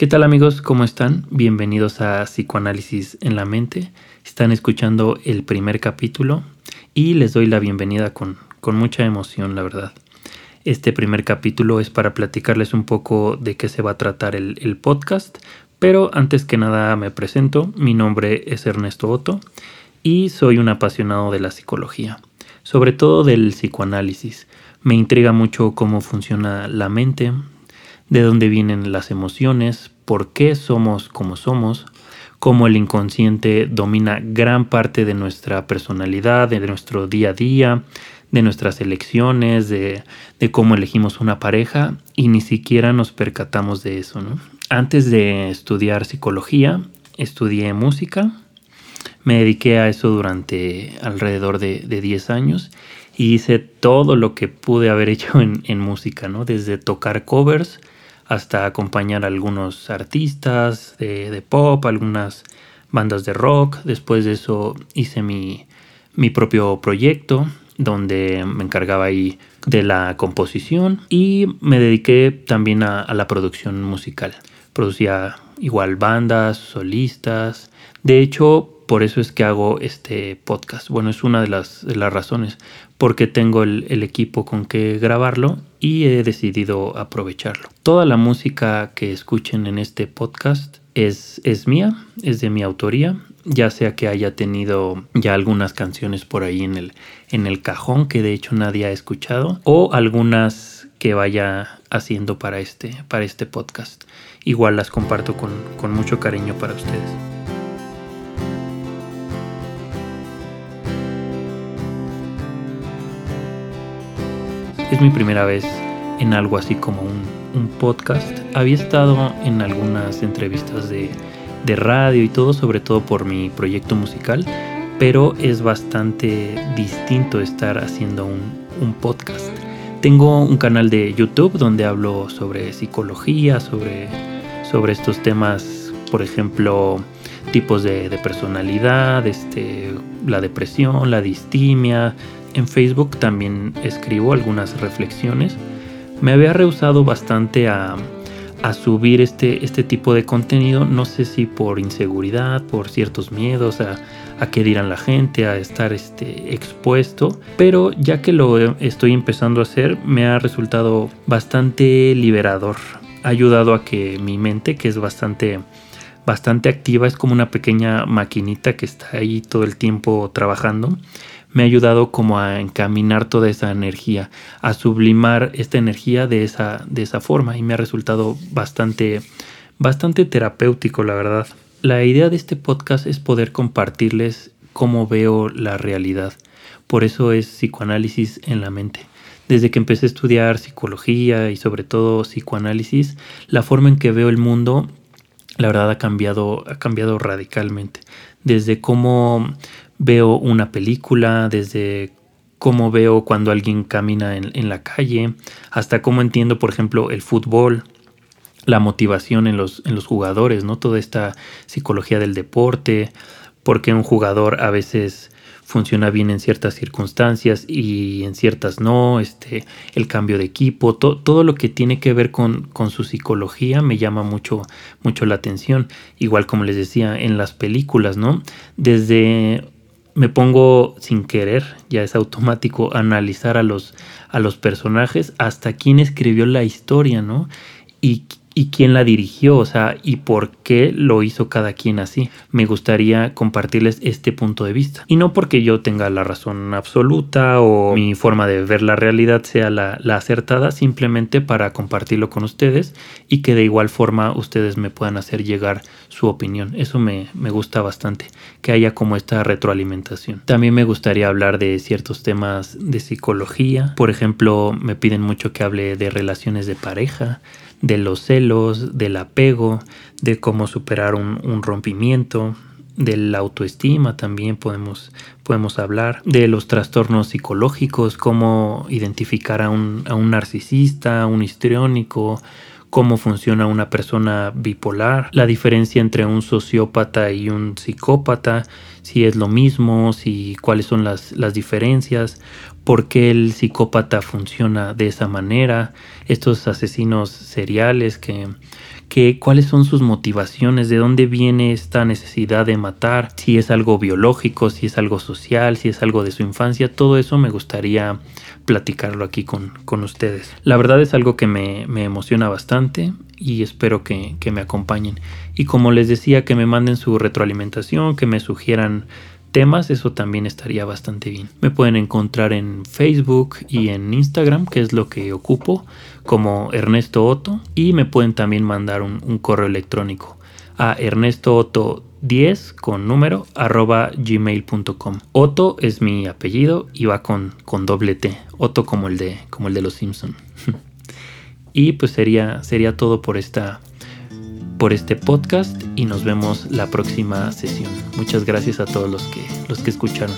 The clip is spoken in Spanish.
¿Qué tal amigos? ¿Cómo están? Bienvenidos a Psicoanálisis en la Mente. Están escuchando el primer capítulo y les doy la bienvenida con, con mucha emoción, la verdad. Este primer capítulo es para platicarles un poco de qué se va a tratar el, el podcast, pero antes que nada me presento, mi nombre es Ernesto Otto y soy un apasionado de la psicología, sobre todo del psicoanálisis. Me intriga mucho cómo funciona la mente, de dónde vienen las emociones, por qué somos como somos, cómo el inconsciente domina gran parte de nuestra personalidad, de nuestro día a día, de nuestras elecciones, de, cómo elegimos una pareja y ni siquiera nos percatamos de eso. Antes de estudiar psicología, estudié música, me dediqué a eso durante alrededor de, de 10 años y hice todo lo que pude haber hecho en, en música, ¿no? desde tocar covers, hasta acompañar a algunos artistas de, pop, algunas bandas de rock. Después de eso hice mi, propio proyecto donde me encargaba ahí de la composición y me dediqué también a, la producción musical. Producía igual bandas, solistas. De hecho, por eso es que hago este podcast. Bueno, es una de las, las razones porque tengo el, equipo con que grabarlo y he decidido aprovecharlo. Toda la música que escuchen en este podcast es, es mía, es de mi autoría, ya sea que haya tenido ya algunas canciones por ahí en el, en el cajón que de hecho nadie ha escuchado o algunas que vaya haciendo para este, para este podcast. Igual las comparto con, con mucho cariño para ustedes. Es mi primera vez en algo así como un, podcast. Había estado en algunas entrevistas de, radio y todo, sobre todo por mi proyecto musical, pero es bastante distinto estar haciendo un, podcast. Tengo un canal de YouTube donde hablo sobre psicología, sobre, sobre estos temas, por ejemplo, tipos de, de personalidad, este, la depresión, la distimia, en Facebook también escribo algunas reflexiones. Me había rehusado bastante a, subir este, este tipo de contenido, no sé si por inseguridad, por ciertos miedos, a, a qué dirán la gente, a estar este, expuesto, pero ya que lo estoy empezando a hacer, me ha resultado bastante liberador. Ha ayudado a que mi mente, que es bastante bastante activa, es como una pequeña maquinita que está ahí todo el tiempo trabajando, me ha ayudado como a encaminar toda esa energía, a sublimar esta energía de esa, de esa forma y me ha resultado bastante, bastante terapéutico, la verdad. La idea de este podcast es poder compartirles cómo veo la realidad. Por eso es psicoanálisis en la mente. Desde que empecé a estudiar psicología y sobre todo psicoanálisis, la forma en que veo el mundo, la verdad ha cambiado, ha cambiado radicalmente. Desde cómo veo una película, desde cómo veo cuando alguien camina en, la calle, hasta cómo entiendo, por ejemplo, el fútbol, la motivación en los, en los jugadores, ¿no? Toda esta psicología del deporte, porque un jugador a veces funciona bien en ciertas circunstancias y en ciertas no, este, el cambio de equipo, todo lo que tiene que ver con, con, su psicología me llama mucho, mucho la atención. Igual como les decía, en las películas, ¿no? Desde me pongo sin querer, ya es automático, analizar a los, a los personajes hasta quién escribió la historia, ¿no? Y y quién la dirigió, o sea, y por qué lo hizo cada quien así. Me gustaría compartirles este punto de vista. Y no porque yo tenga la razón absoluta o mi forma de ver la realidad sea la, acertada, simplemente para compartirlo con ustedes y que de igual forma ustedes me puedan hacer llegar su opinión. Eso me, me gusta bastante, que haya como esta retroalimentación. También me gustaría hablar de ciertos temas de psicología. Por ejemplo, me piden mucho que hable de relaciones de pareja de los celos, del apego, de cómo superar un, rompimiento, de la autoestima también podemos, podemos hablar, de los trastornos psicológicos, cómo identificar a un, a un narcisista, un histriónico, cómo funciona una persona bipolar, la diferencia entre un sociópata y un psicópata, si es lo mismo, si cuáles son las, las diferencias, por qué el psicópata funciona de esa manera, estos asesinos seriales que, cuáles son sus motivaciones, de dónde viene esta necesidad de matar, si es algo biológico, si es algo social, si es algo de su infancia, todo eso me gustaría platicarlo aquí con, con ustedes. La verdad es algo que me, me emociona bastante y espero que, que me acompañen. Y como les decía, que me manden su retroalimentación, que me sugieran temas, eso también estaría bastante bien. Me pueden encontrar en Facebook y en Instagram, que es lo que ocupo, como Ernesto Otto, y me pueden también mandar un, correo electrónico a Ernesto Otto 10 con número arroba gmail.com. Otto es mi apellido y va con, con doble T. Otto como el de, como el de los Simpson. y pues sería, sería todo por esta por este podcast y nos vemos la próxima sesión. Muchas gracias a todos los que, los que escucharon.